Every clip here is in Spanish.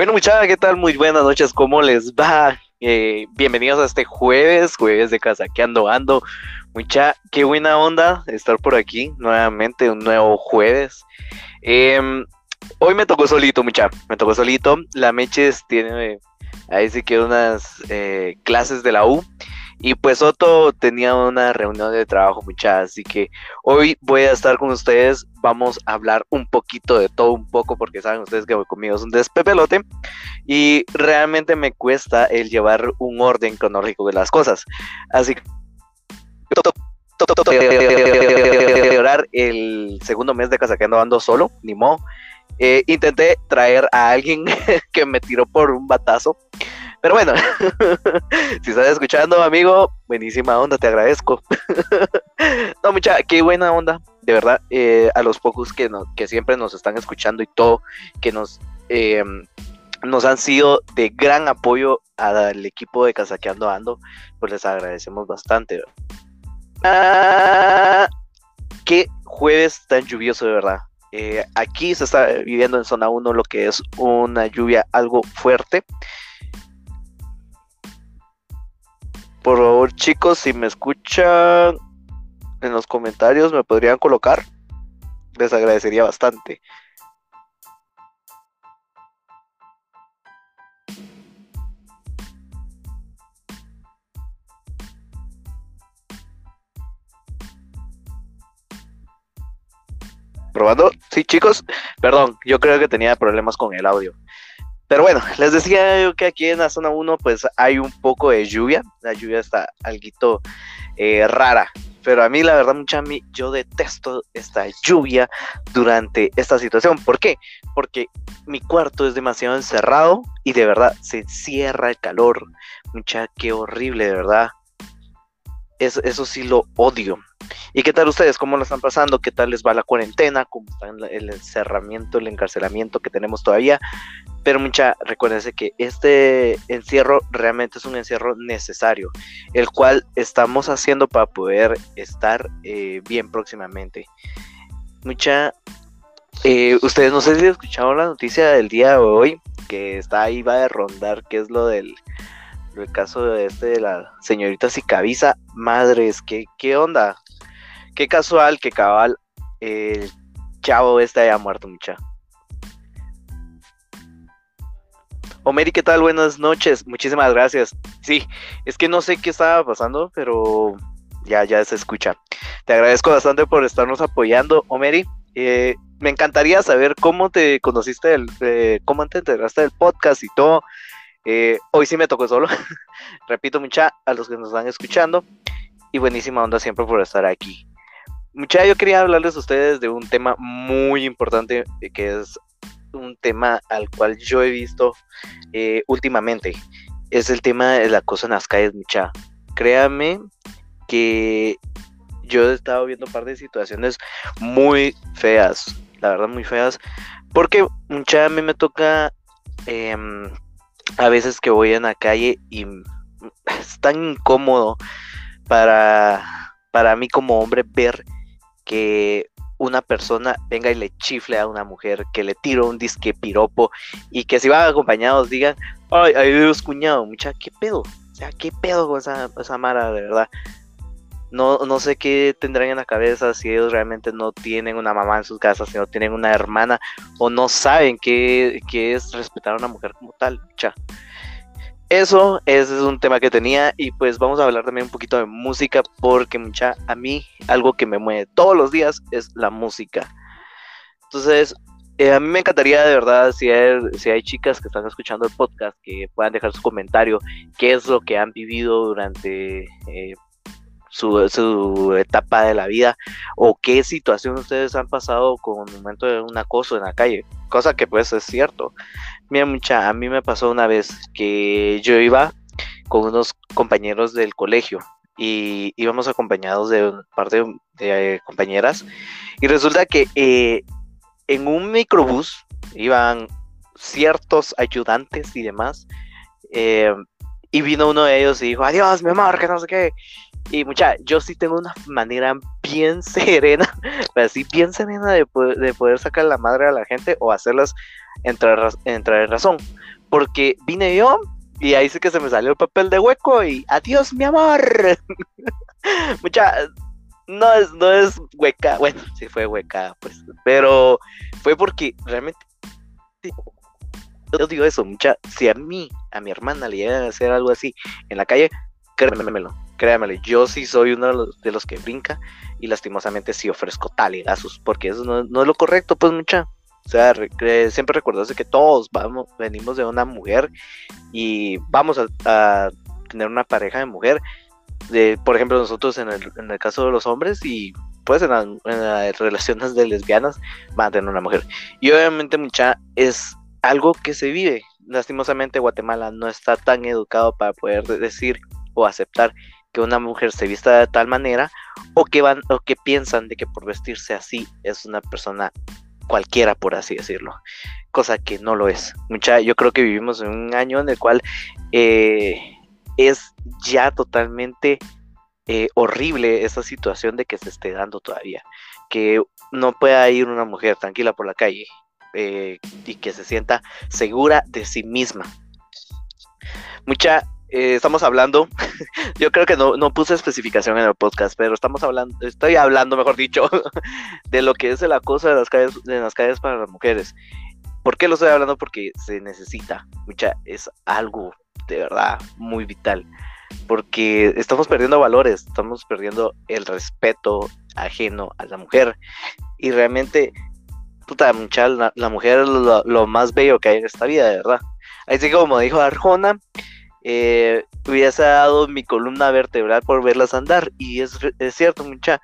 Bueno, muchachos, ¿qué tal? Muy buenas noches, ¿cómo les va? Eh, bienvenidos a este jueves, jueves de Casaqueando Ando. Mucha, qué buena onda estar por aquí nuevamente, un nuevo jueves. Em, hoy me tocó solito, mucha, me tocó solito. La Meches tiene ahí sí que unas eh, clases de la U. Y pues Otto tenía una reunión de trabajo, mucha, así que hoy voy a estar con ustedes. Vamos a hablar un poquito de todo un poco, porque saben ustedes que conmigo es un despepelote. Y realmente me cuesta el llevar un orden cronológico de las cosas. Así que el segundo mes de casa que ando solo, ni modo. Eh, intenté traer a alguien que me tiró por un batazo. Pero bueno, si estás escuchando, amigo, buenísima onda, te agradezco. no, mucha, qué buena onda, de verdad, eh, a los pocos que, que siempre nos están escuchando y todo, que nos, eh, nos han sido de gran apoyo al equipo de Casaqueando Ando, pues les agradecemos bastante. Ah, qué jueves tan lluvioso, de verdad. Eh, aquí se está viviendo en zona 1 lo que es una lluvia algo fuerte. Por favor, chicos, si me escuchan en los comentarios, me podrían colocar. Les agradecería bastante. Probando. Sí, chicos. Perdón, yo creo que tenía problemas con el audio. Pero bueno, les decía yo que aquí en la zona 1 pues hay un poco de lluvia. La lluvia está algo eh, rara. Pero a mí la verdad, mucha yo detesto esta lluvia durante esta situación. ¿Por qué? Porque mi cuarto es demasiado encerrado y de verdad se cierra el calor. Mucha, qué horrible, de verdad. Eso sí lo odio. ¿Y qué tal ustedes? ¿Cómo lo están pasando? ¿Qué tal les va la cuarentena? ¿Cómo está el encerramiento, el encarcelamiento que tenemos todavía? Pero mucha, recuérdense que este encierro realmente es un encierro necesario, el cual estamos haciendo para poder estar eh, bien próximamente. Mucha, eh, ustedes no sé si escucharon la noticia del día de hoy, que está ahí, va a rondar, que es lo del el caso de este de la señorita Sicavisa. Madres, ¿qué, qué onda? Qué casual que cabal el chavo este haya muerto, mucha. Omeri, ¿qué tal? Buenas noches. Muchísimas gracias. Sí, es que no sé qué estaba pasando, pero ya, ya se escucha. Te agradezco bastante por estarnos apoyando, Omeri. Eh, me encantaría saber cómo te conociste, el, eh, cómo te enteraste del podcast y todo. Eh, hoy sí me tocó solo. Repito, mucha, a los que nos están escuchando. Y buenísima onda siempre por estar aquí. Mucha, yo quería hablarles a ustedes de un tema muy importante que es un tema al cual yo he visto eh, últimamente. Es el tema de la cosa en las calles, mucha. Créame que yo he estado viendo un par de situaciones muy feas, la verdad muy feas, porque mucha a mí me toca em, a veces que voy en la calle y es tan incómodo para, para mí como hombre ver que una persona venga y le chifle a una mujer, que le tiro un disque piropo y que si van acompañados digan, ay, ahí Dios cuñado, mucha, ¿qué pedo? O sea, ¿qué pedo con esa, esa mara, de verdad? No, no sé qué tendrán en la cabeza si ellos realmente no tienen una mamá en sus casas, si no tienen una hermana o no saben qué, qué es respetar a una mujer como tal, mucha. Eso, ese es un tema que tenía y pues vamos a hablar también un poquito de música porque mucha, a mí algo que me mueve todos los días es la música. Entonces, eh, a mí me encantaría de verdad si hay, chicas que están escuchando el podcast que puedan dejar su comentario, qué es lo que han vivido durante eh, su, etapa de la vida o qué situación ustedes han pasado con un momento de un acoso en la calle, cosa que pues es cierto. Mira, mucha, a mí me pasó una vez que yo iba con unos compañeros del colegio y íbamos acompañados de un par de, eh, compañeras y resulta que eh, en un microbús iban ciertos ayudantes y demás eh, y vino uno de ellos y dijo adiós mi amor que no sé qué y mucha yo sí tengo una manera bien serena, así bien serena de, de poder sacar la madre a la gente o hacerlas entrar, entrar en razón. Porque vine yo y ahí sí que se me salió el papel de hueco y adiós mi amor. Mucha, no es, no es hueca, bueno, sí fue hueca, pues, pero fue porque realmente yo digo eso, mucha, si a mí, a mi hermana le llegan a hacer algo así en la calle, créanmelo, créanmelo, yo sí soy uno de los, que brinca y lastimosamente sí ofrezco talegazos, porque eso no, no es lo correcto, pues mucha. O sea, siempre recordarse que todos vamos, venimos de una mujer y vamos a, tener una pareja de mujer. De, por ejemplo, nosotros en el, en el caso de los hombres y pues en, las relaciones de lesbianas van a tener una mujer. Y obviamente mucha es algo que se vive. Lastimosamente Guatemala no está tan educado para poder decir o aceptar que una mujer se vista de tal manera o que van o que piensan de que por vestirse así es una persona cualquiera por así decirlo cosa que no lo es mucha yo creo que vivimos en un año en el cual eh, es ya totalmente eh, horrible esa situación de que se esté dando todavía que no pueda ir una mujer tranquila por la calle eh, y que se sienta segura de sí misma. Mucha, eh, estamos hablando, yo creo que no, no, puse especificación en el podcast, pero estamos hablando, estoy hablando, mejor dicho, de lo que es el acoso de las calles, de las calles para las mujeres. ¿Por qué lo estoy hablando? Porque se necesita, mucha, es algo de verdad muy vital. Porque estamos perdiendo valores, estamos perdiendo el respeto ajeno a la mujer. Y realmente puta, mucha, la, mujer es lo, más bello que hay en esta vida, de verdad. Así como dijo Arjona, eh, hubiese dado mi columna vertebral por verlas andar. Y es, cierto, mucha.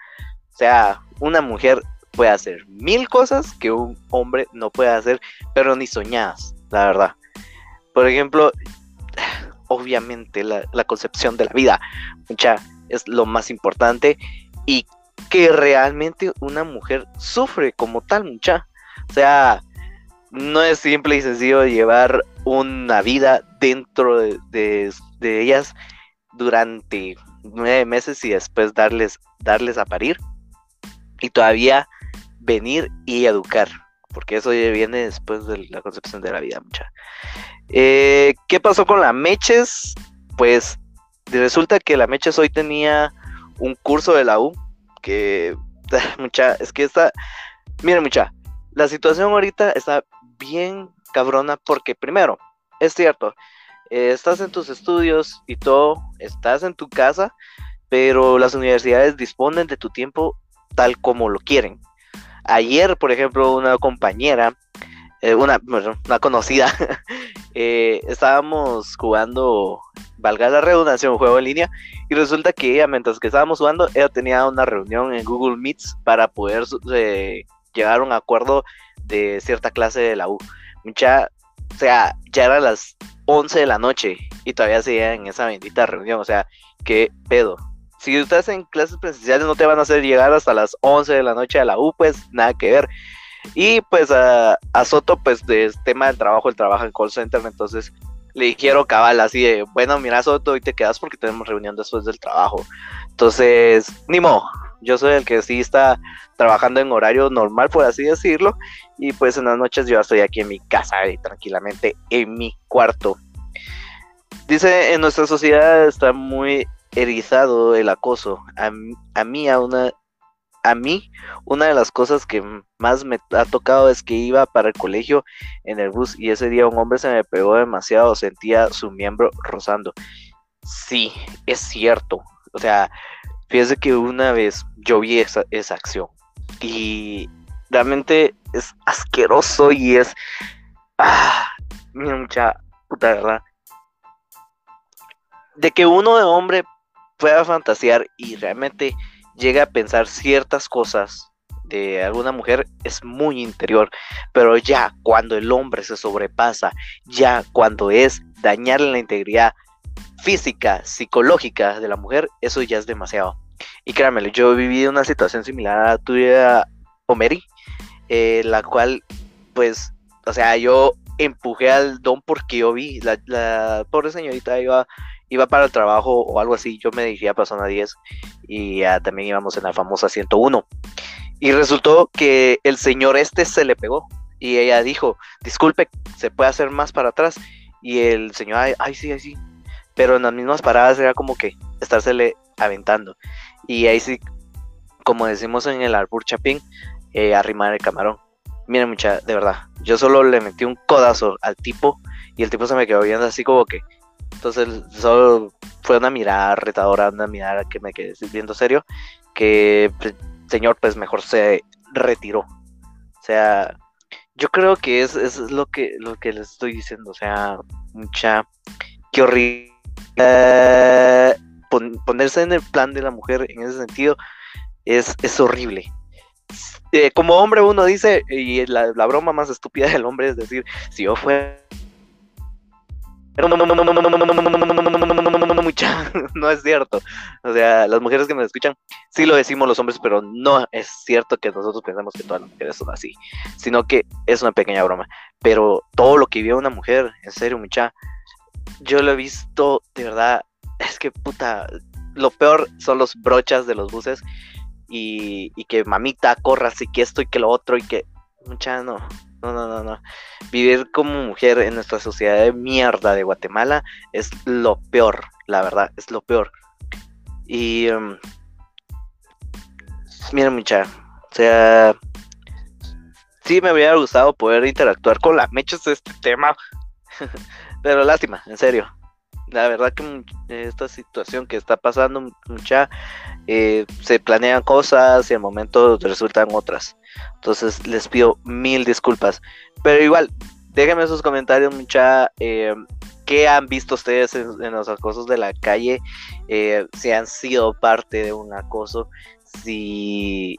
O sea, una mujer puede hacer mil cosas que un hombre no puede hacer, pero ni soñadas, la verdad. Por ejemplo, obviamente la, la concepción de la vida, mucha, es lo más importante y que realmente una mujer sufre como tal, mucha. O sea, no es simple y sencillo llevar una vida dentro de, ellas durante nueve meses y después darles, darles a parir y todavía venir y educar, porque eso ya viene después de la concepción de la vida, mucha. Eh, ¿Qué pasó con la Meches? Pues resulta que la Meches hoy tenía un curso de la U que mucha, es que esta, miren mucha, la situación ahorita está bien cabrona porque primero, es cierto, eh, estás en tus estudios y todo, estás en tu casa, pero las universidades disponen de tu tiempo tal como lo quieren. Ayer, por ejemplo, una compañera, eh, una, una conocida, eh, estábamos jugando, valga la redundancia, un juego en línea, y resulta que ella, mientras que estábamos jugando, ella tenía una reunión en Google Meets para poder llegar a un acuerdo de cierta clase de la U. Mucha, o sea, ya eran las 11 de la noche y todavía seguía en esa bendita reunión. O sea, qué pedo. Si estás en clases presenciales no te van a hacer llegar hasta las 11 de la noche a la U, pues nada que ver. Y pues a, Soto, pues de tema del trabajo, él trabaja en call center, entonces le dijeron cabal así de, bueno, mira Soto, hoy te quedas porque tenemos reunión después del trabajo. Entonces, ni modo, yo soy el que sí está trabajando en horario normal, por así decirlo, y pues en las noches yo estoy aquí en mi casa y tranquilamente en mi cuarto. Dice, en nuestra sociedad está muy erizado el acoso. A, a mí, a una, a mí, una de las cosas que más me ha tocado es que iba para el colegio en el bus y ese día un hombre se me pegó demasiado, sentía su miembro rozando. Sí, es cierto. O sea, Fíjese que una vez yo vi esa, esa acción y realmente es asqueroso y es. Ah, mira, mucha puta verdad. De que uno de hombre pueda fantasear y realmente llegue a pensar ciertas cosas de alguna mujer es muy interior, pero ya cuando el hombre se sobrepasa, ya cuando es dañarle la integridad física, psicológica de la mujer, eso ya es demasiado. Y créanme, yo he vivido una situación similar a la tuya, Omeri, eh, la cual, pues, o sea, yo empujé al don porque yo vi, la, la pobre señorita iba, iba para el trabajo o algo así, yo me dirigía para zona 10 y también íbamos en la famosa 101. Y resultó que el señor este se le pegó y ella dijo, disculpe, ¿se puede hacer más para atrás? Y el señor, ay, ay sí, ay sí. Pero en las mismas paradas era como que estársele aventando. Y ahí sí, como decimos en el Arbur Chapín, eh, arrimar el camarón. Miren, mucha, de verdad, yo solo le metí un codazo al tipo y el tipo se me quedó viendo así como que. Entonces, solo fue una mirada retadora, una mirada que me quedé viendo serio. Que el señor, pues mejor se retiró. O sea, yo creo que es, es lo que lo que les estoy diciendo. O sea, mucha. Qué horrible. Ponerse en el plan de la mujer en ese sentido es, es horrible. Eh, como hombre uno dice, y la, broma más estúpida del hombre es decir, si yo fuera... No es cierto. O sea, las mujeres que me escuchan, sí lo decimos los hombres, pero no es cierto que nosotros pensamos que todas las mujeres son así, sino que es una pequeña broma. Pero todo lo que vive una mujer, en serio, mucha, yo lo he visto, de verdad, es que puta, lo peor son los brochas de los buses y, que mamita corra así que esto y que lo otro y que mucha no, no, no, no, no. Vivir como mujer en nuestra sociedad de mierda de Guatemala es lo peor, la verdad, es lo peor. Y um, mira mucha, o sea, sí me hubiera gustado poder interactuar con la mechas de este tema, pero lástima, en serio. La verdad que esta situación que está pasando mucha eh, se planean cosas y al momento resultan otras. Entonces les pido mil disculpas. Pero igual déjenme sus comentarios mucha eh, qué han visto ustedes en, los acosos de la calle eh, si han sido parte de un acoso si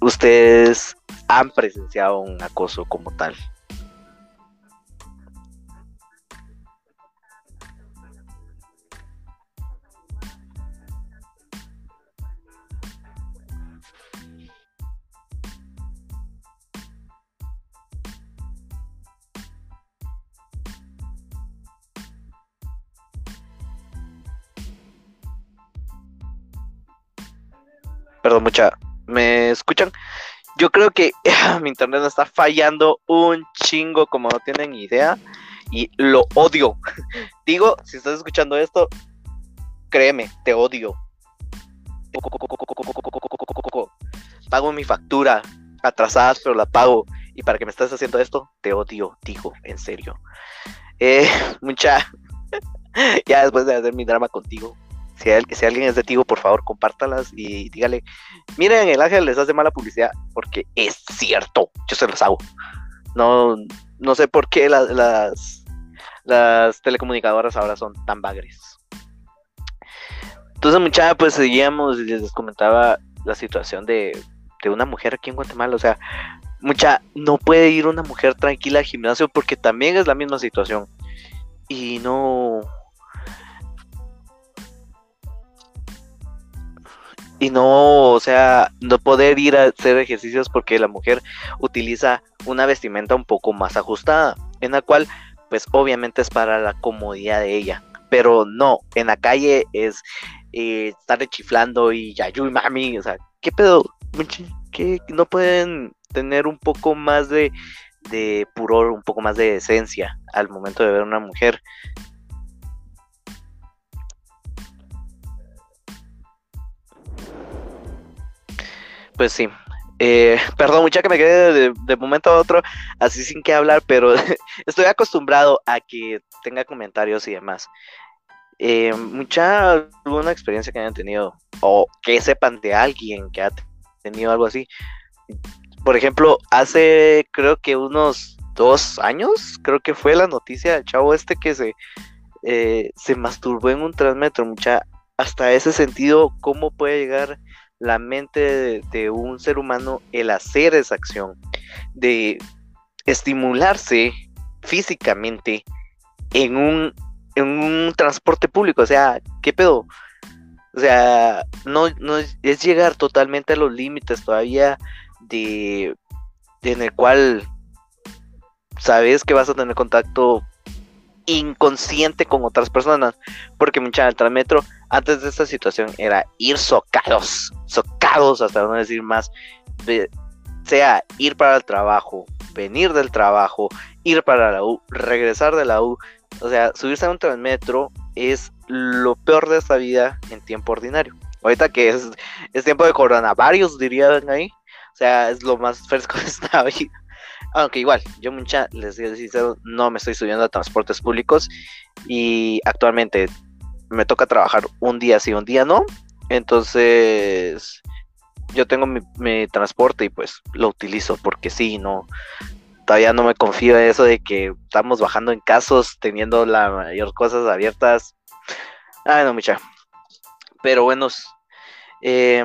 ustedes han presenciado un acoso como tal Perdón, mucha. ¿Me escuchan? Yo creo que mi internet está fallando un chingo, como no tienen idea. Y lo odio. Digo, si estás escuchando esto, créeme, te odio. Pago mi factura atrasadas, pero la pago. Y para que me estés haciendo esto, te odio, digo, en serio. Eh, mucha. ya después de hacer mi drama contigo, si, alguien es de Tigo, por favor, compártalas y dígale, miren, el ángel les hace mala publicidad, porque es cierto, yo se los hago. No, no sé por qué las, las, telecomunicadoras ahora son tan bagres. Entonces, muchachos, pues seguíamos y les comentaba la situación de, de una mujer aquí en Guatemala. O sea, mucha, no puede ir una mujer tranquila al gimnasio porque también es la misma situación. Y no, y no, o sea, no poder ir a hacer ejercicios porque la mujer utiliza una vestimenta un poco más ajustada, en la cual, pues obviamente es para la comodidad de ella, pero no, en la calle es eh, estar chiflando y ya, y mami, o sea, ¿qué pedo? ¿Qué no pueden tener un poco más de, de puror, un poco más de esencia al momento de ver a una mujer? Pues sí. Eh, perdón, mucha que me quede de, momento a otro así sin que hablar, pero estoy acostumbrado a que tenga comentarios y demás. Eh, mucha alguna experiencia que hayan tenido o que sepan de alguien que ha tenido algo así. Por ejemplo, hace creo que unos dos años, creo que fue la noticia del chavo este que se, eh, se masturbó en un transmetro. Mucha, hasta ese sentido, ¿cómo puede llegar la mente de, un ser humano el hacer esa acción, de estimularse físicamente en un, en un transporte público. O sea, ¿qué pedo? O sea, no, no es, llegar totalmente a los límites todavía de, en el cual sabes que vas a tener contacto inconsciente con otras personas, porque mucha el Transmetro antes de esta situación era ir socados, socados hasta no decir más, sea ir para el trabajo, venir del trabajo, ir para la U, regresar de la U, o sea, subirse a un Transmetro es lo peor de esta vida en tiempo ordinario. Ahorita que es, es tiempo de coronavirus, dirían ahí. O sea, es lo más fresco de esta vida. Aunque igual, yo mucha, les digo sincero, no me estoy subiendo a transportes públicos y actualmente me toca trabajar un día sí, un día no. Entonces, yo tengo mi, transporte y pues lo utilizo porque sí, no, todavía no me confío en eso de que estamos bajando en casos, teniendo la mayor cosas abiertas. Ay, no, mucha. Pero bueno, eh,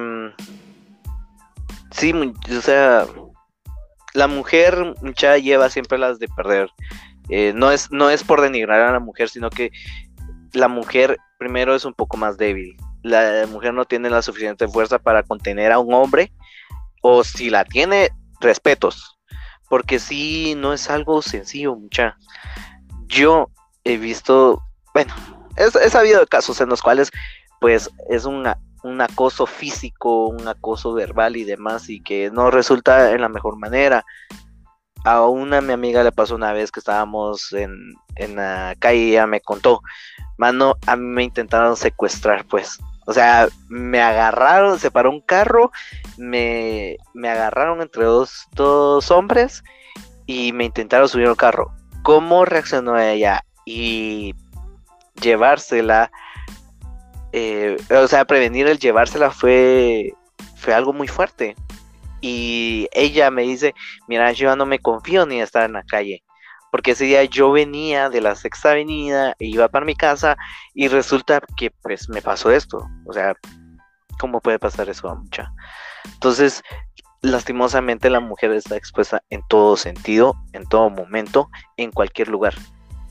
sí, o sea, la mujer mucha lleva siempre las de perder. Eh, no, es, no es por denigrar a la mujer, sino que la mujer primero es un poco más débil. La mujer no tiene la suficiente fuerza para contener a un hombre, o si la tiene, respetos, porque sí, no es algo sencillo, mucha. Yo he visto, bueno, he, sabido casos en los cuales, pues, es una, un acoso físico, un acoso verbal y demás, y que no resulta en la mejor manera. A una mi amiga le pasó una vez que estábamos en, en la calle y ella me contó, mano, a mí me intentaron secuestrar, pues. O sea, me agarraron, se paró un carro, me, me agarraron entre dos, dos hombres y me intentaron subir al carro. ¿Cómo reaccionó ella? Y llevársela eh, o sea, prevenir el llevársela fue, fue algo muy fuerte. Y ella me dice, mira, yo no me confío ni estar en la calle. Porque ese día yo venía de la sexta avenida, e iba para mi casa y resulta que pues me pasó esto. O sea, ¿cómo puede pasar eso a mucha? Entonces, lastimosamente la mujer está expuesta en todo sentido, en todo momento, en cualquier lugar.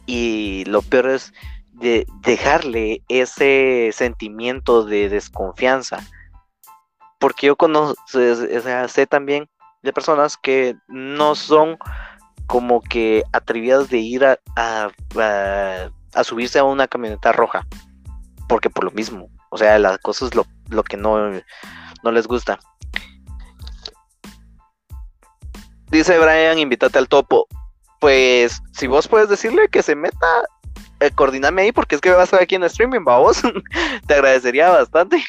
Y lo peor es de dejarle ese sentimiento de desconfianza. Porque yo conozco, sé también de personas que no son como que atrevidas de ir a, a, subirse a una camioneta roja. Porque por lo mismo, o sea, las cosas lo, lo que no, no les gusta. Dice Brian, invítate al topo. Pues si vos puedes decirle que se meta, eh, coordinarme ahí porque es que me vas a ver aquí en streaming, vamos. Te agradecería bastante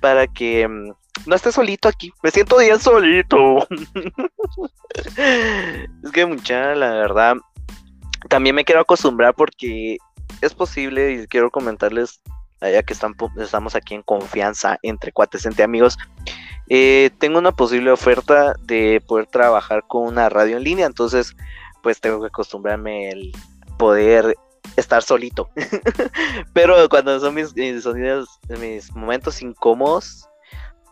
para que mm, no estés solito aquí. Me siento bien solito. es que mucha, la verdad, también me quiero acostumbrar porque es posible y quiero comentarles, ya que están, estamos aquí en confianza entre cuates, entre amigos. Eh, tengo una posible oferta de poder trabajar con una radio en línea, entonces pues tengo que acostumbrarme el poder estar solito. Pero cuando son mis, sonidos, mis momentos incómodos,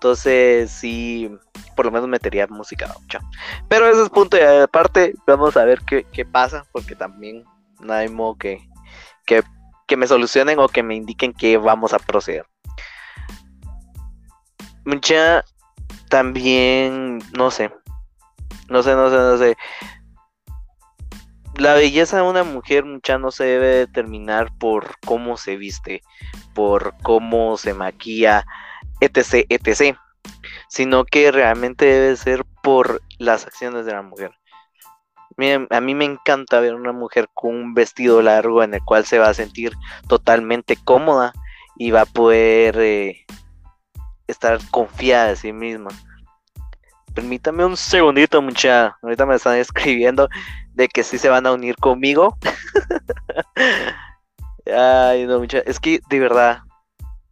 entonces sí, por lo menos metería música. Pero ese es punto de aparte. Vamos a ver qué, pasa, porque también no hay modo que, que, que me solucionen o que me indiquen que vamos a proceder. Mucha también, no sé, no sé, no sé, no sé la belleza de una mujer mucha no se debe determinar por cómo se viste, por cómo se maquilla, etc, etc, sino que realmente debe ser por las acciones de la mujer. A mí me encanta ver una mujer con un vestido largo en el cual se va a sentir totalmente cómoda y va a poder eh, estar confiada de sí misma. Permítame un segundito, mucha. Ahorita me están escribiendo de que sí se van a unir conmigo. Ay, no, mucha. Es que de verdad,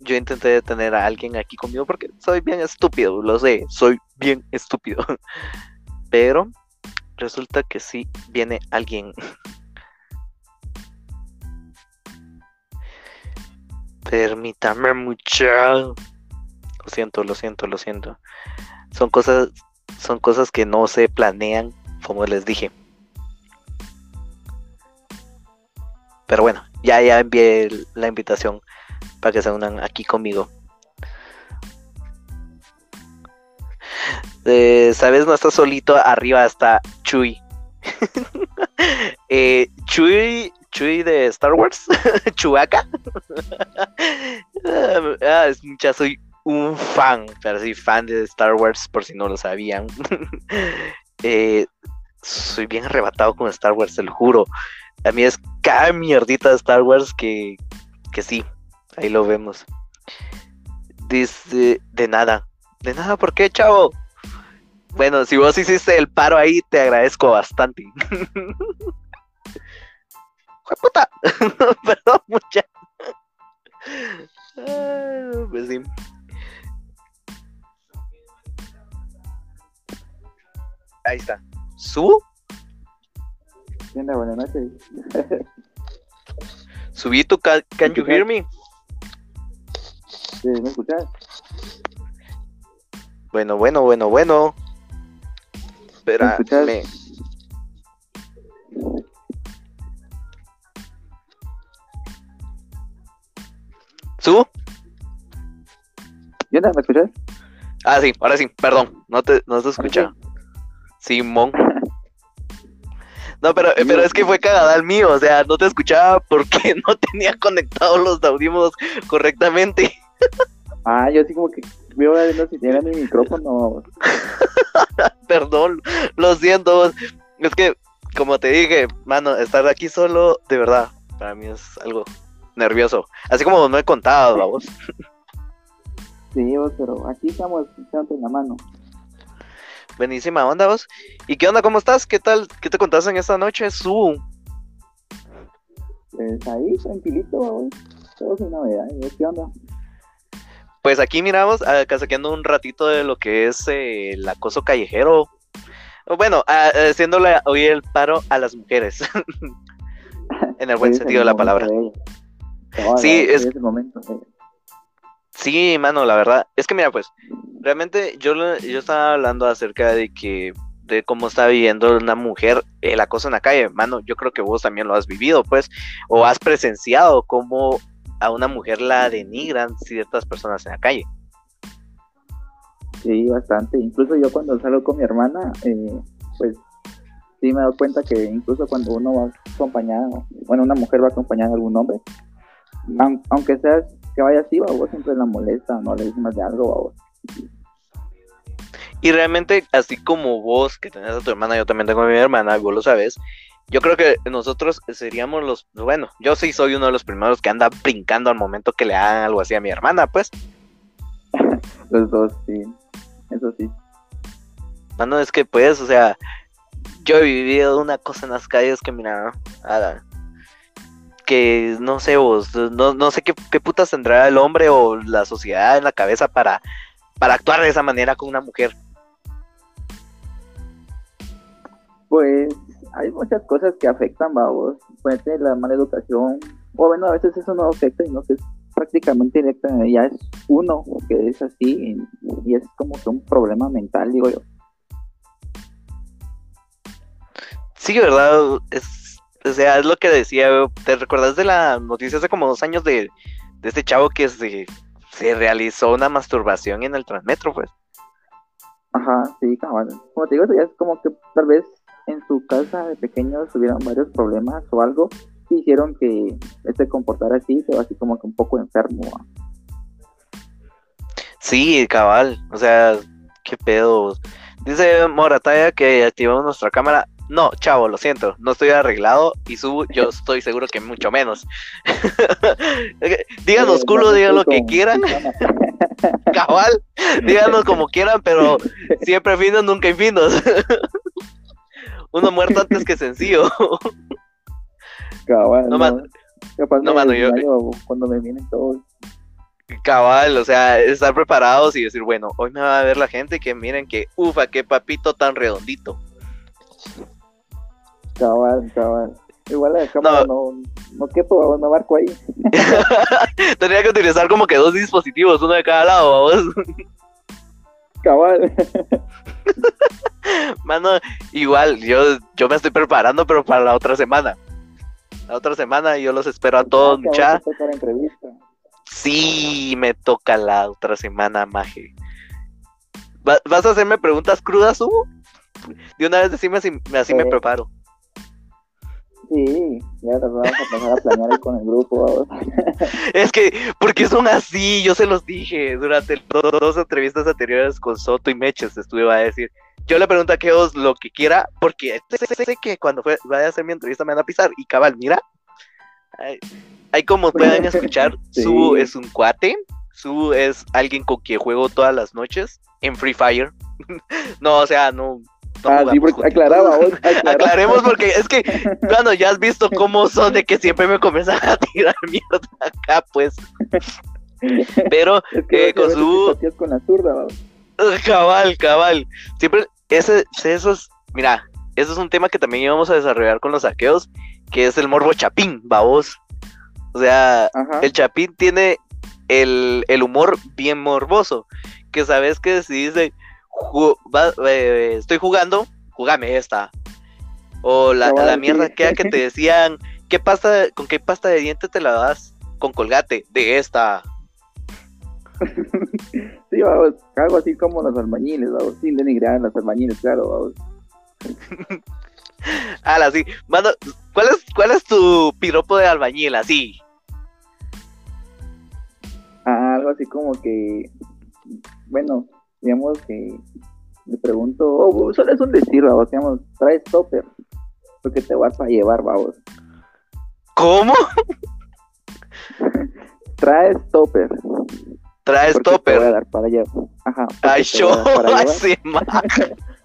yo intenté tener a alguien aquí conmigo porque soy bien estúpido, lo sé, soy bien estúpido. Pero resulta que sí viene alguien. Permítame mucha. Lo siento, lo siento, lo siento. Son cosas son cosas que no se planean, como les dije. Pero bueno, ya, ya envié la invitación para que se unan aquí conmigo. Sabes, no está solito, arriba está Chuy. Eh, Chuy, de Star Wars, Chubaca. ah, ya soy un fan, pero sí, fan de Star Wars, por si no lo sabían. Eh, soy bien arrebatado con Star Wars, te lo juro. A mí es cada mierdita de Star Wars que, que sí, ahí lo vemos. Dice, de nada. De nada, ¿por qué, chavo? Bueno, si vos hiciste el paro ahí, te agradezco bastante. puta! Perdón, mucha. Ah, pues sí. Ahí está. ¿Su? buenas noches. Subí tu can, can you hear me? ¿Me escuchas? Bueno, bueno, bueno, bueno. Espérame. ¿Su? ¿Ya me escuchas? Ah, sí, ahora sí, perdón, no te, no te escuchaba. Simón. No, pero, pero es que fue cagada el mío, o sea, no te escuchaba porque no tenía conectados los audífonos correctamente. Ah, yo así como que veo viendo si tiene mi micrófono. Perdón, lo siento. Es que, como te dije, mano, estar aquí solo, de verdad, para mí es algo nervioso. Así como no he contado, vamos. Sí, vos, pero aquí estamos echando en la mano. Buenísima onda, vos. ¿Y qué onda? ¿Cómo estás? ¿Qué tal? ¿Qué te contaste en esta noche, Su? Pues ahí, tranquilito, vos. Todo sin novedad. ¿Qué onda? Pues aquí miramos, acá saqueando un ratito de lo que es eh, el acoso callejero. Bueno, haciéndole hoy el paro a las mujeres. en el buen sentido de la palabra. sí, es. Sí, mano, la verdad. Es que mira, pues, realmente yo, yo estaba hablando acerca de que de cómo está viviendo una mujer el acoso en la calle, mano, yo creo que vos también lo has vivido, pues, o has presenciado cómo a una mujer la denigran ciertas personas en la calle. Sí, bastante. Incluso yo cuando salgo con mi hermana, eh, pues sí me doy cuenta que incluso cuando uno va acompañado, bueno, una mujer va acompañada de algún hombre, aunque sea que vaya así, vos siempre la molesta, no le dice más de algo, vos. Y realmente, así como vos que tenés a tu hermana, yo también tengo a mi hermana, vos lo sabes, yo creo que nosotros seríamos los, bueno, yo sí soy uno de los primeros que anda brincando al momento que le hagan algo así a mi hermana, pues. los dos, sí, eso sí. Mano, es que pues, o sea, yo he vivido una cosa en las calles que mira, que no sé vos, no, no sé qué, qué putas tendrá el hombre o la sociedad en la cabeza para, para actuar de esa manera con una mujer. Pues hay muchas cosas que afectan, vamos. Puede ser la mala educación, o bueno, a veces eso no afecta, sino que es prácticamente directa, ya es uno que es así, y es como que un problema mental, digo yo. Sí, ¿verdad? Es, o sea, es lo que decía, ¿te recuerdas de la noticia hace como dos años de, de este chavo que se, se realizó una masturbación en el Transmetro, pues? Ajá, sí, Como te digo, ya es como que tal vez en su casa de pequeños tuvieron varios problemas o algo que hicieron que se comportara así, pero así como que un poco enfermo. Sí, cabal, o sea, qué pedo. Dice Morataya que activamos nuestra cámara. No, chavo, lo siento, no estoy arreglado y subo, yo estoy seguro que mucho menos. díganos culo, digan lo que quieran. Cabal, díganos como quieran, pero siempre finos, nunca infinos. Uno muerto antes que sencillo. Cabal. No, mano. No, mano, yo. Cuando me vienen todos. Cabal, o sea, estar preparados y decir, bueno, hoy me va a ver la gente que miren que, ufa, qué papito tan redondito. Cabal, cabal. Igual la cámara no, no, no quepo, no marco ahí. Tendría que utilizar como que dos dispositivos, uno de cada lado, vamos. Cabal. Mano, igual, yo, yo me estoy preparando, pero para la otra semana. La otra semana yo los espero a todos, mucha. Sí, me toca la otra semana, maje. ¿Vas a hacerme preguntas crudas, Hugo? De una vez decime así, así me preparo. Sí, ya nos vamos a empezar a planear con el grupo. es que, porque son así, yo se los dije durante dos entrevistas anteriores con Soto y Meches, estuve a decir. Yo le pregunto a Keos lo que quiera, porque sé, que cuando vaya a hacer mi entrevista me van a pisar. Y cabal, mira, hay, como pueden escuchar, Su es un cuate, Su es alguien con quien juego todas las noches en Free Fire. no, o sea, no, ah, sí, porque aclaraba, Aclaremos porque es que, bueno, ya has visto cómo son de que siempre me comienzan a tirar mierda acá, pues. Pero que con su. Con la zurda, cabal, cabal. Siempre, ese, eso es, mira, eso es un tema que también íbamos a desarrollar con los saqueos, que es el morbo chapín, babos. O sea, el chapín tiene el, el humor bien morboso, que sabes que si dice eh, estoy jugando, jugame esta. O la, la mierda que que te decían, ¿qué pasta, ¿con qué pasta de dientes te la das? Con colgate, de esta. sí, vamos, algo así como los albañiles, vamos, sin denigrar los albañiles, claro, vamos. Ala, sí. Mano, ¿cuál es, ¿cuál es tu piropo de albañil, así? Ah, algo así como que, bueno, digamos que le pregunto, oh, solo es un decir, vamos, digamos, trae stopper, porque te vas a llevar, vamos. ¿Cómo? trae stopper. Trae stopper. Te voy a dar para allá. Ajá. Ay, yo, así,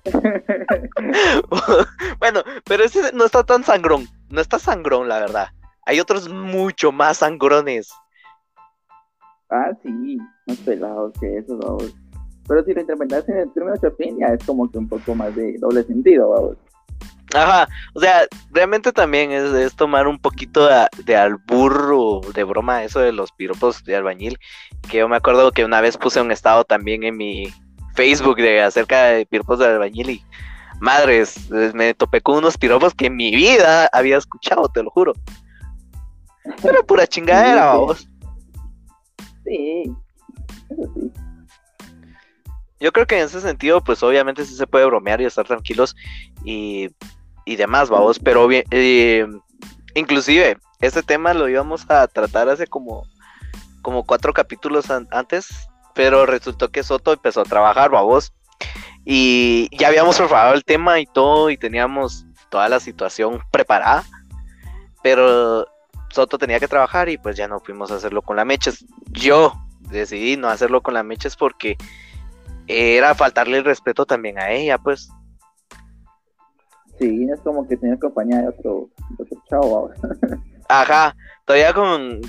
bueno, pero ese no está tan sangrón, no está sangrón, la verdad. Hay otros mucho más sangrones. Ah, sí, más pelados que esos, vamos. Pero si lo interpretas en el término Chapin, ya es como que un poco más de doble sentido, vamos. Ajá, o sea, realmente también es, tomar un poquito de, de albur de broma eso de los piropos de albañil, que yo me acuerdo que una vez puse un estado también en mi Facebook de acerca de piropos de albañil y madres, me topé con unos piropos que en mi vida había escuchado, te lo juro. Era pura chingadera, vamos. Sí, eso sí yo creo que en ese sentido, pues obviamente sí se puede bromear y estar tranquilos y, y demás, vamos, pero bien, eh, inclusive, este tema lo íbamos a tratar hace como, como cuatro capítulos antes, pero resultó que Soto empezó a trabajar, vamos, y ya habíamos preparado el tema y todo, y teníamos toda la situación preparada, pero Soto tenía que trabajar y pues ya no fuimos a hacerlo con la Meches. Yo decidí no hacerlo con la Meches porque era faltarle el respeto también a ella, pues. Sí, es como que tenía compañía de otro, otro chavo ahora. Ajá, todavía con...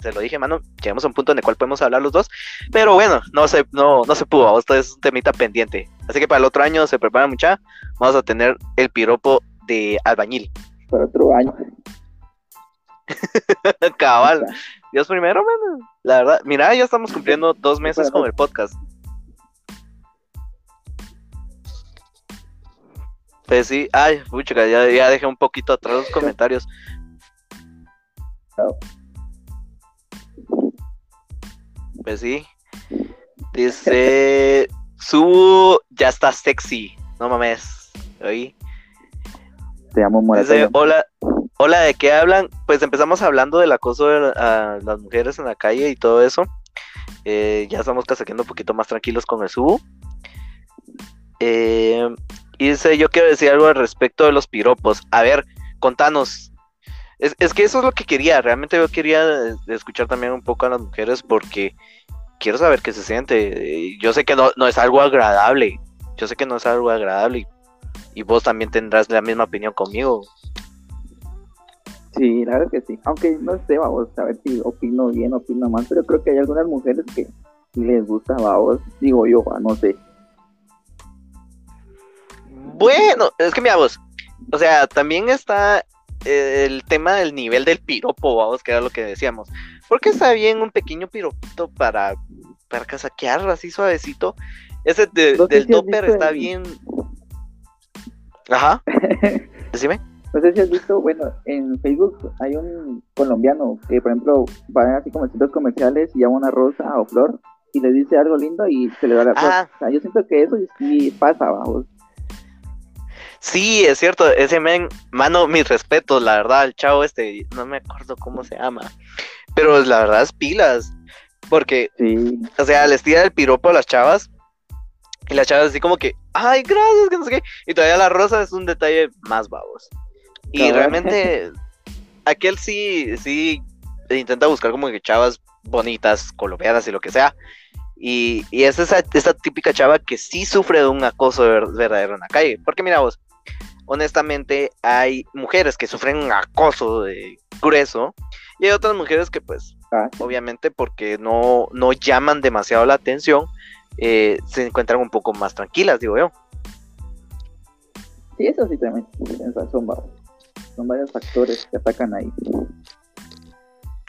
se lo dije, mano, llegamos a un punto en el cual podemos hablar los dos, pero bueno, no se, no, no se pudo, esto es un temita pendiente. Así que para el otro año se prepara mucha, vamos a tener el piropo de albañil. Para otro año. Cabal. Dios primero, man. La verdad, mira, ya estamos cumpliendo dos meses con el podcast. Pues sí, ay, pucha, ya, ya dejé un poquito atrás los comentarios. Pues sí. Dice, su ya está sexy. No mames. ¿Oí? Te amo, Dice, hola, Hola, ¿de qué hablan? Pues empezamos hablando del acoso de a las mujeres en la calle y todo eso. Eh, ya estamos casaqueando un poquito más tranquilos con el subo. Eh, y dice, yo quiero decir algo al respecto de los piropos. A ver, contanos. Es, que eso es lo que quería. Realmente yo quería escuchar también un poco a las mujeres porque quiero saber qué se siente. Yo sé que no, no es algo agradable. Yo sé que no es algo agradable. y vos también tendrás la misma opinión conmigo. Sí, la verdad que sí. Aunque no sé, vamos a ver si opino bien, opino mal, pero creo que hay algunas mujeres que les gusta, vamos, digo yo, no sé. Bueno, es que mira vos, o sea, también está eh, el tema del nivel del piropo, vamos, que era lo que decíamos. Porque está bien un pequeño piropito para, para casaquear así suavecito. Ese del topper está bien. Ajá. Decime. No sé si has visto, bueno, en Facebook hay un colombiano que, por ejemplo, va así como centros comerciales y llama una rosa o flor y le dice algo lindo y se le da la rosa. Ah. O sea, yo siento que eso sí pasa, vamos. Sí, es cierto, ese men, mano, mis respetos, la verdad, el chavo este, no me acuerdo cómo se llama, pero la verdad es pilas, porque, Sí, o sea, les tira el piropo a las chavas, y las chavas así como que, ay, gracias, que no sé qué, y todavía la rosa es un detalle más babos. Y realmente, aquel sí, sí, intenta buscar como que chavas bonitas, colombianas y lo que sea, y, y es esa, esa típica chava que sí sufre de un acoso ver- verdadero en la calle, porque mira vos, honestamente hay mujeres que sufren un acoso de grueso y hay otras mujeres que pues ah, obviamente porque no, no llaman demasiado la atención eh, se encuentran un poco más tranquilas digo yo. Sí, eso sí también tienes razón. Son varios factores que atacan ahí.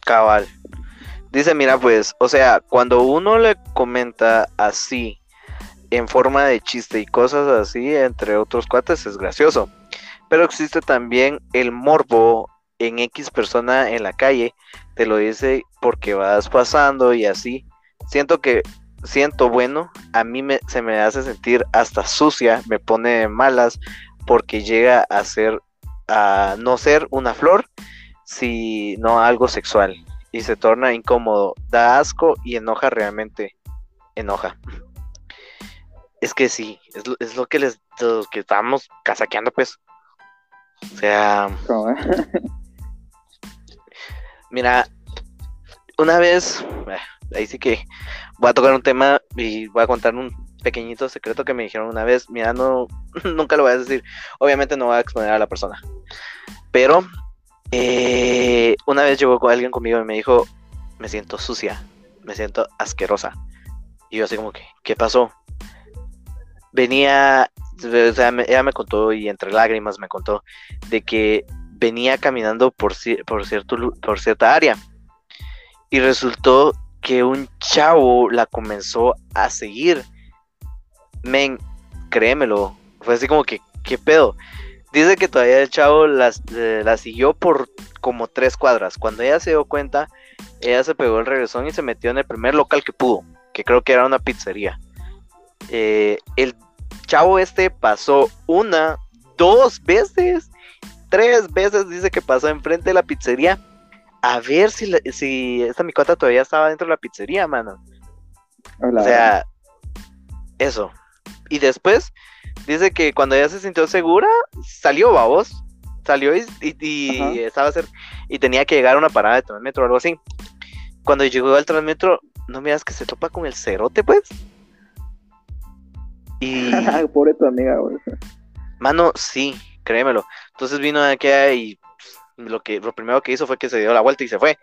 cabal dice mira pues o sea cuando uno le comenta así en forma de chiste y cosas así entre otros cuates es gracioso pero existe también el morbo en X persona en la calle, te lo dice porque vas pasando y así. Siento que, siento bueno, a mí me, se me hace sentir hasta sucia, me pone malas porque llega a ser, a no ser una flor, sino algo sexual y se torna incómodo, da asco y enoja realmente, enoja. Es que sí, es, lo- es lo que les, lo que estamos casaqueando pues. O sea, Mira, una vez, eh, ahí sí que voy a tocar un tema y voy a contar un pequeñito secreto que me dijeron una vez. Mira, no, nunca lo voy a decir. Obviamente no voy a exponer a la persona. Pero eh, una vez llegó alguien conmigo y me dijo, me siento sucia, me siento asquerosa. Y yo así como que, ¿qué pasó? Venía, o sea, me- ella me contó y entre lágrimas me contó de que venía caminando por, por, cierto, por cierta área y resultó que un chavo la comenzó a seguir. Men, créemelo, fue así como que, ¿qué pedo? Dice que todavía el chavo las- eh, la siguió por como tres cuadras. Cuando ella se dio cuenta, ella se pegó el regresón y se metió en el primer local que pudo, que creo que era una pizzería. Eh, el chavo este pasó una, dos veces tres veces dice que pasó enfrente de la pizzería a ver si, la- si esta micota todavía estaba dentro de la pizzería, mano. Hola. O sea, eso. Y después dice que cuando ella se sintió segura, salió, babos. Salió y, y- y estaba cer- y tenía que llegar a una parada de Transmetro o algo así. Cuando llegó al Transmetro, no miras que se topa con el cerote, pues. Y Pobre tu amiga, güey. Mano, sí, créemelo. Entonces vino de aquí y pues, lo que lo primero que hizo fue que se dio la vuelta y se fue.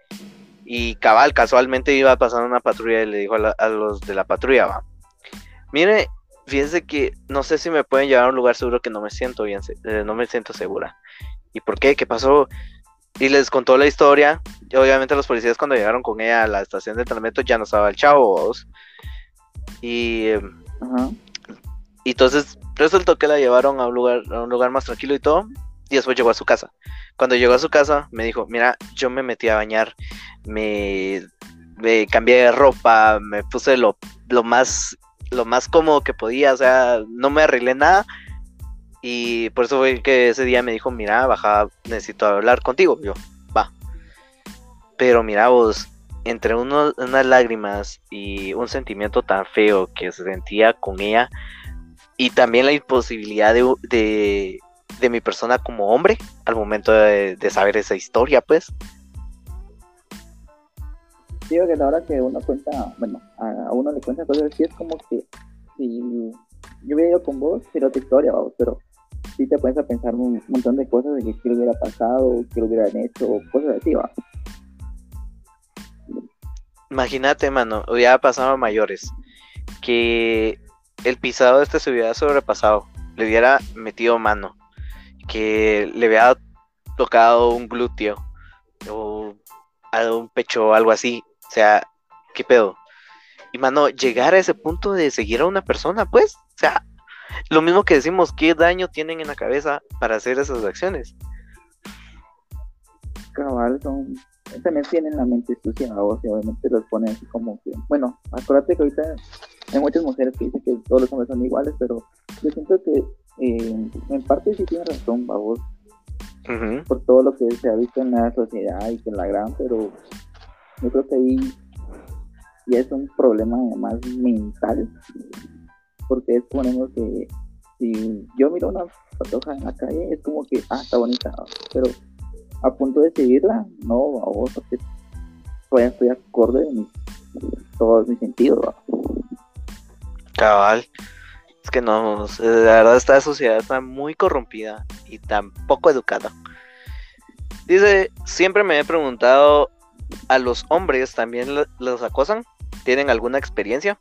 Y cabal, casualmente iba pasando una patrulla y le dijo a, la- a los de la patrulla, va. Mire, fíjense que no sé si me pueden llevar a un lugar seguro que no me siento bien, eh, no me siento segura. ¿Y por qué? ¿Qué pasó? Y les contó la historia. Y obviamente los policías cuando llegaron con ella a la estación de Transmetro ya no estaba el chavo. ¿vos? Y em, y entonces resultó que la llevaron a un lugar, a un lugar más tranquilo y todo. Y después llegó a su casa. Cuando llegó a su casa, me dijo, mira, yo me metí a bañar, me, me cambié de ropa, me puse lo, lo más lo más cómodo que podía, o sea, no me arreglé nada. Y por eso fue que ese día me dijo, mira, baja, necesito hablar contigo. Yo, va. Pero mira vos, entre unas lágrimas y un sentimiento tan feo que se sentía con ella, y también la imposibilidad de, de, mi persona como hombre al momento de saber esa historia, pues. Digo que a la hora que uno cuenta, bueno, a, uno le cuenta cosas así, es como que si yo hubiera ido con vos, sería otra historia, pero sí te pones a pensar un montón de cosas de que qué hubiera pasado, qué hubieran hecho, cosas así, va. Imagínate, mano, hubiera pasado a mayores que el pisado este se hubiera sobrepasado, le hubiera metido mano, que le hubiera tocado un glúteo o un pecho o algo así. O sea, ¿qué pedo? Y mano, llegar a ese punto de seguir a una persona, pues, o sea, lo mismo que decimos, ¿qué daño tienen en la cabeza para hacer esas acciones? Cabal, son, también tienen la mente sucia, vos, y obviamente los ponen así como que, bueno, acuérdate que ahorita hay muchas mujeres que dicen que todos los hombres son iguales, pero yo siento que eh, en parte sí tiene razón, vos por todo lo que se ha visto en la sociedad y que en la gran, pero yo creo que ahí ya es un problema más mental, porque es ponemos que si yo miro una patoja en la calle, es como que, ah, está bonita, pero a punto de seguirla, no, a vos, porque todavía estoy acorde en todos mis sentidos. Cabal. Es que no, la verdad esta sociedad está muy corrompida y tan poco educada. Dice, siempre me he preguntado, ¿a los hombres también los acosan? ¿Tienen alguna experiencia?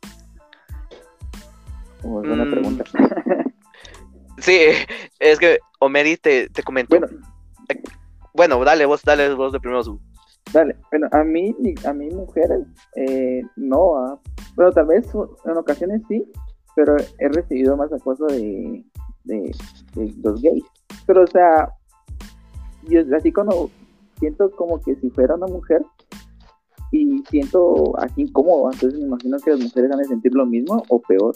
buena mm. pregunta. sí, es que Omeri te, te comentó. Bueno. dale vos, dale vos de primero. Dale, bueno, a mí, a mí mujeres, eh, no, ah, bueno, tal vez en ocasiones sí, pero he recibido más acoso de, de, los gays. Pero, o sea, yo así cuando siento como que si fuera una mujer y siento así incómodo, entonces me imagino que las mujeres van a sentir lo mismo o peor.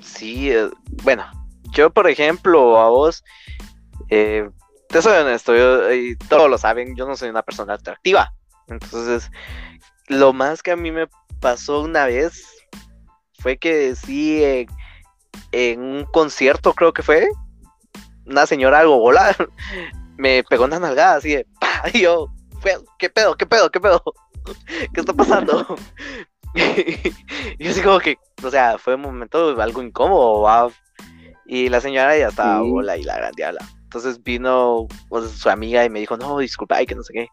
Sí, eh, bueno, yo por ejemplo, a vos, eh, te soy honesto, yo, y todos lo saben, yo no soy una persona atractiva. Entonces, lo más que a mí me pasó una vez fue que sí, en, un concierto creo que fue, una señora algo volada me pegó una nalgada así de, y yo, ¿qué pedo, qué pedo, qué pedo? ¿Qué está pasando? y así como que, o sea, fue un momento algo incómodo, y la señora ya estaba bola y la grande Entonces vino pues, su amiga y me dijo, no, disculpa, y que no sé qué.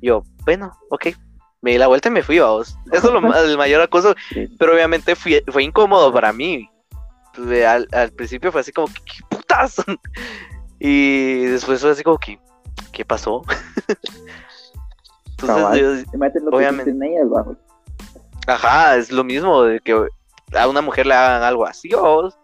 Y yo, bueno, ok, me di la vuelta y me fui, vos. Eso es lo el mayor acoso, pero obviamente fue incómodo para mí. Al, principio fue así como, ¿qué, putas? Y después fue así como que, ¿qué pasó? Entonces, obviamente. Ajá, es lo mismo de que a una mujer le hagan algo así, vos.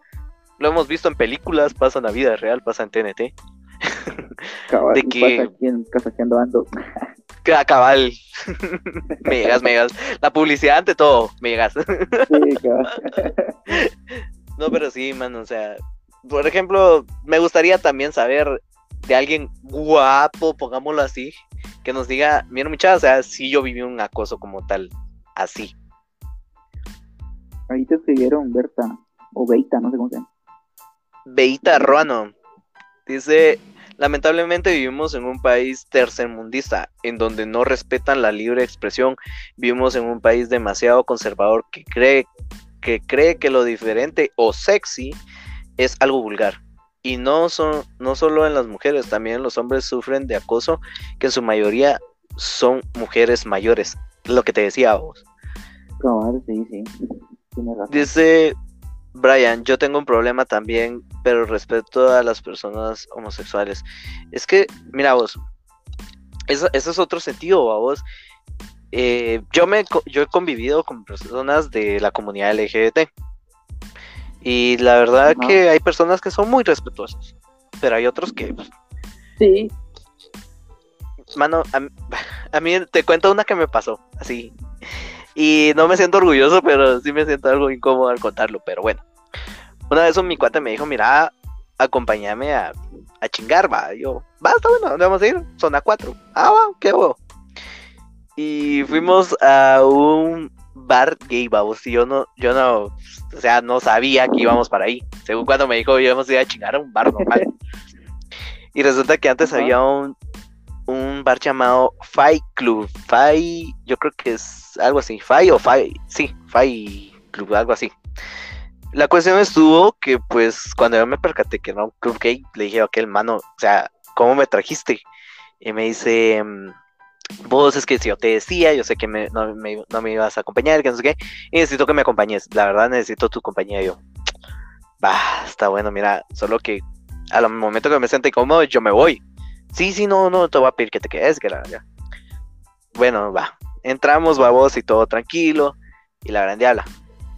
Lo hemos visto en películas, pasa en la vida real, pasa en TNT. de que... pasa aquí en Ando. cabal. megas, megas. La publicidad ante todo, megas. no, pero sí, man, o sea, por ejemplo, me gustaría también saber de alguien guapo, pongámoslo así, que nos diga, mira muchachos, o sea, si yo viví un acoso como tal, así. Ahí te escribieron Berta, o Beita, no sé cómo se llama. Beita Ruano. Dice, Lamentablemente vivimos en un país tercermundista, en donde no respetan la libre expresión. Vivimos en un país demasiado conservador que cree que, cree que lo diferente o sexy es algo vulgar. Y no, son, no solo en las mujeres, también los hombres sufren de acoso, que en su mayoría son mujeres mayores. Lo que te decía vos. sí, sí. Dice Brian, yo tengo un problema también, pero respeto a las personas homosexuales. Es que, mira vos, eso, es otro sentido, a vos. Eh, yo, me, yo he convivido con personas de la comunidad LGBT. Y la verdad que hay personas que son muy respetuosas, pero hay otros que... Sí. Mano, a, a mí te cuento una que me pasó, así. Y no me siento orgulloso, pero sí me siento algo incómodo al contarlo. Pero bueno, una vez un mi cuate me dijo: Mira, acompáñame a, a chingar, va. yo, va, está bueno, ¿dónde vamos a ir? Zona 4. Ah, va, qué huevo. Y fuimos a un bar gay, vamos. Y yo no, yo no, o sea, no sabía que íbamos para ahí. Según cuando me dijo, íbamos a ir a chingar a un bar normal. y resulta que antes había un, un bar llamado Fight Club. Fight, yo creo que es algo así. Fight o Fight, sí, Fight Club, algo así. La cuestión estuvo que, pues, cuando yo me percaté que era un club gay, le dije a aquel mano, o sea, ¿cómo me trajiste? Y me dice, mm, vos es que si yo te decía, yo sé que no, me, ibas a acompañar, que no sé qué, y necesito que me acompañes. La verdad, necesito tu compañía. yo, va, está bueno, mira, solo que al momento que me siente incómodo, yo me voy. Sí, sí, no, no, te voy a pedir que te quedes, que la verdad. Bueno, va. Entramos, vos y todo tranquilo. Y la grande habla.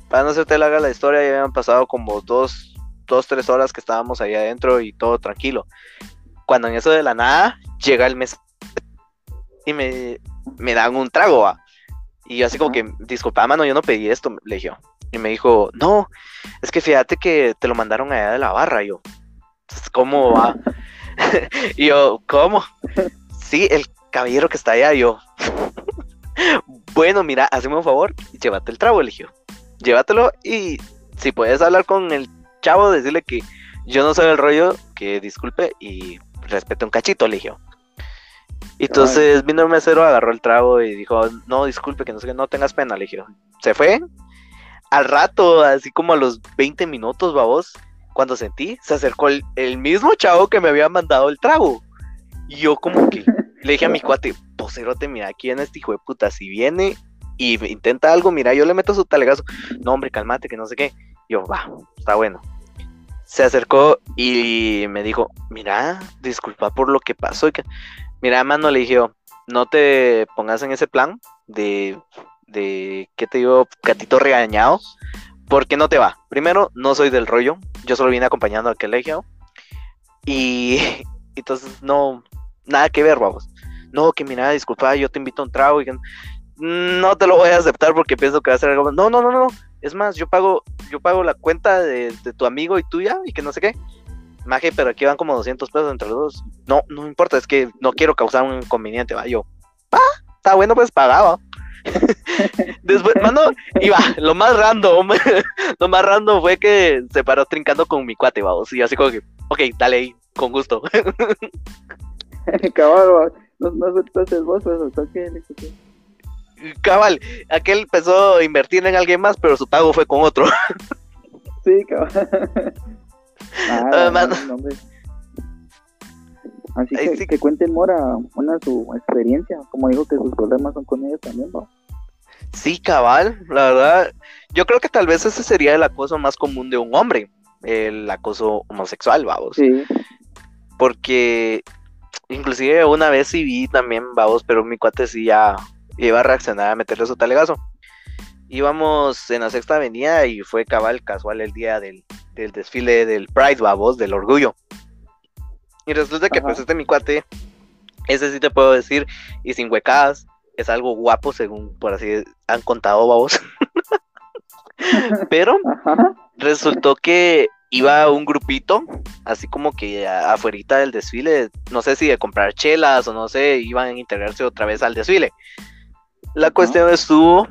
Para no hacerte larga la historia, ya habían pasado como dos, dos, tres horas que estábamos ahí adentro y todo tranquilo. Cuando en eso de la nada llega el mes y me, me dan un trago, Y yo así como que, disculpa, mano, yo no pedí esto, le dije Y me dijo, no, es que fíjate que te lo mandaron allá de la barra. Y yo, ¿cómo va? y yo, ¿cómo? Sí, el caballero que está allá. Y yo, bueno, mira, hazme un favor y llévate el trago, eligió. Llévatelo y si puedes hablar con el chavo, decirle que yo no soy el rollo, que disculpe y respete un cachito, eligió. Entonces vino el mesero, agarró el trago y dijo, no, disculpe, que no sé que no tengas pena, le Se fue. Al rato, así como a los 20 minutos, babos, cuando sentí, se acercó el, mismo chavo que me había mandado el trago. Y yo como que le dije a mi cuate, poserote, mira, aquí en este hijo de puta, si viene y intenta algo, mira, yo le meto su talegazo. No, hombre, cálmate, que no sé qué. Yo, va, está bueno. Se acercó y me dijo, mira, disculpa por lo que pasó. Mira, mano, le dije, no te pongas en ese plan de, de ¿qué te digo? Gatito regañado, porque no te va. Primero, no soy del rollo, yo solo vine acompañando al colegio. Y entonces, no, nada que ver, vamos. No, que mira, disculpa, yo te invito a un trago y no te lo voy a aceptar porque pienso que va a ser algo. No, no, no, no. Es más, yo pago, yo pago la cuenta de, de tu amigo y tuya y que no sé qué. Maje, pero aquí van como 200 pesos entre los dos. No, no importa, es que no quiero causar un inconveniente, va. Yo, ah, está bueno, pues pagaba. Después, mano, iba, lo más random, lo más random fue que se paró trincando con mi cuate, vamos. Y así como que, ok, dale ahí, con gusto. Cabal, no, no el vos, que Cabal, aquel empezó a invertir en alguien más, pero su pago fue con otro. sí, cabal. Ah, Así que, que cuente Mora una su experiencia, como dijo que sus problemas son con ellos también, ¿no? Sí, cabal, la verdad, yo creo que tal vez ese sería el acoso más común de un hombre, el acoso homosexual, vamos. Sí. Porque inclusive una vez sí vi también, vamos, pero mi cuate sí ya iba a reaccionar a meterle su talegazo. Íbamos en la sexta avenida y fue cabal casual el día del, del desfile del Pride, babos, del orgullo. Y resulta que pues este mi cuate, ese sí te puedo decir, y sin huecadas, es algo guapo según por así han contado babos. Pero resultó que iba un grupito, así como que afuera del desfile, no sé si de comprar chelas o no sé, iban a integrarse otra vez al desfile. La cuestión estuvo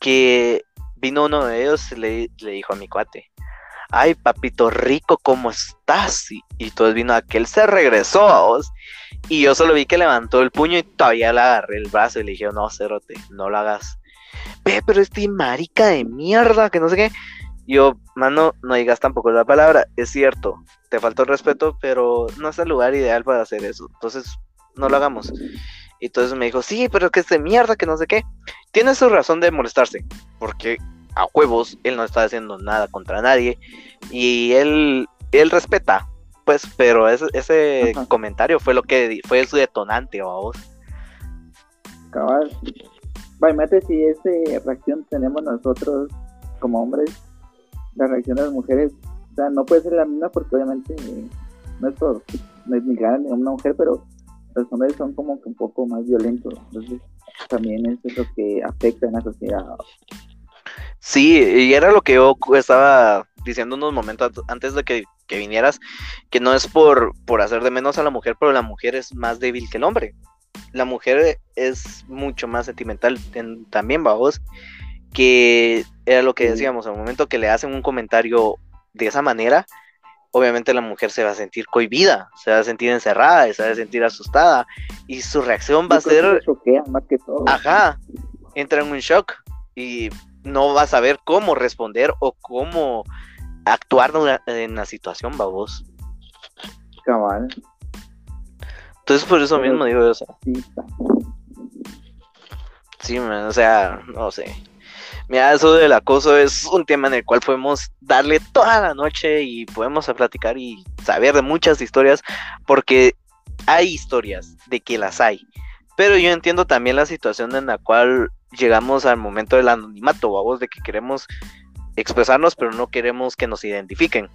que vino uno de ellos y le, le dijo a mi cuate, ay papito rico, ¿cómo estás? Y, y entonces vino aquel, se regresó a vos. Y yo solo vi que levantó el puño y todavía le agarré el brazo y le dije, no, cerote, no lo hagas. Ve, pero este marica de mierda, que no sé qué. Yo, mano, no digas tampoco la palabra. Es cierto, te faltó el respeto, pero no es el lugar ideal para hacer eso. Entonces, no lo hagamos. Y entonces me dijo, sí, pero que es de mierda, que no sé qué. Tiene su razón de molestarse, porque a huevos, él no está haciendo nada contra nadie y él, él respeta, pues, pero ese, ese comentario fue lo que fue su detonante, vamos. Cabal. Imagínate si esa reacción tenemos nosotros como hombres, la reacción de las mujeres, o sea, no puede ser la misma porque obviamente no es, todo, no es ni una mujer, pero los hombres son como que un poco más violentos, entonces también eso es lo que afecta en la sociedad. Sí, y era lo que yo estaba diciendo unos momentos antes de que, vinieras, que no es por, por hacer de menos a la mujer, pero la mujer es más débil que el hombre. La mujer es mucho más sentimental también, vamos, que era lo que decíamos, al momento que le hacen un comentario de esa manera, obviamente la mujer se va a sentir cohibida, se va a sentir encerrada, se va a sentir asustada, y su reacción va a ser... más que todo. Ajá, entra en un shock, y no vas a saber cómo responder o cómo actuar en la situación, babos. Cabal. Entonces por eso mismo digo, o sea. Sí, o sea, no sé. Mira, eso del acoso es un tema en el cual podemos darle toda la noche y podemos platicar y saber de muchas historias, porque hay historias de que las hay. Pero yo entiendo también la situación en la cual llegamos al momento del anonimato, vamos, de que queremos expresarnos, pero no queremos que nos identifiquen.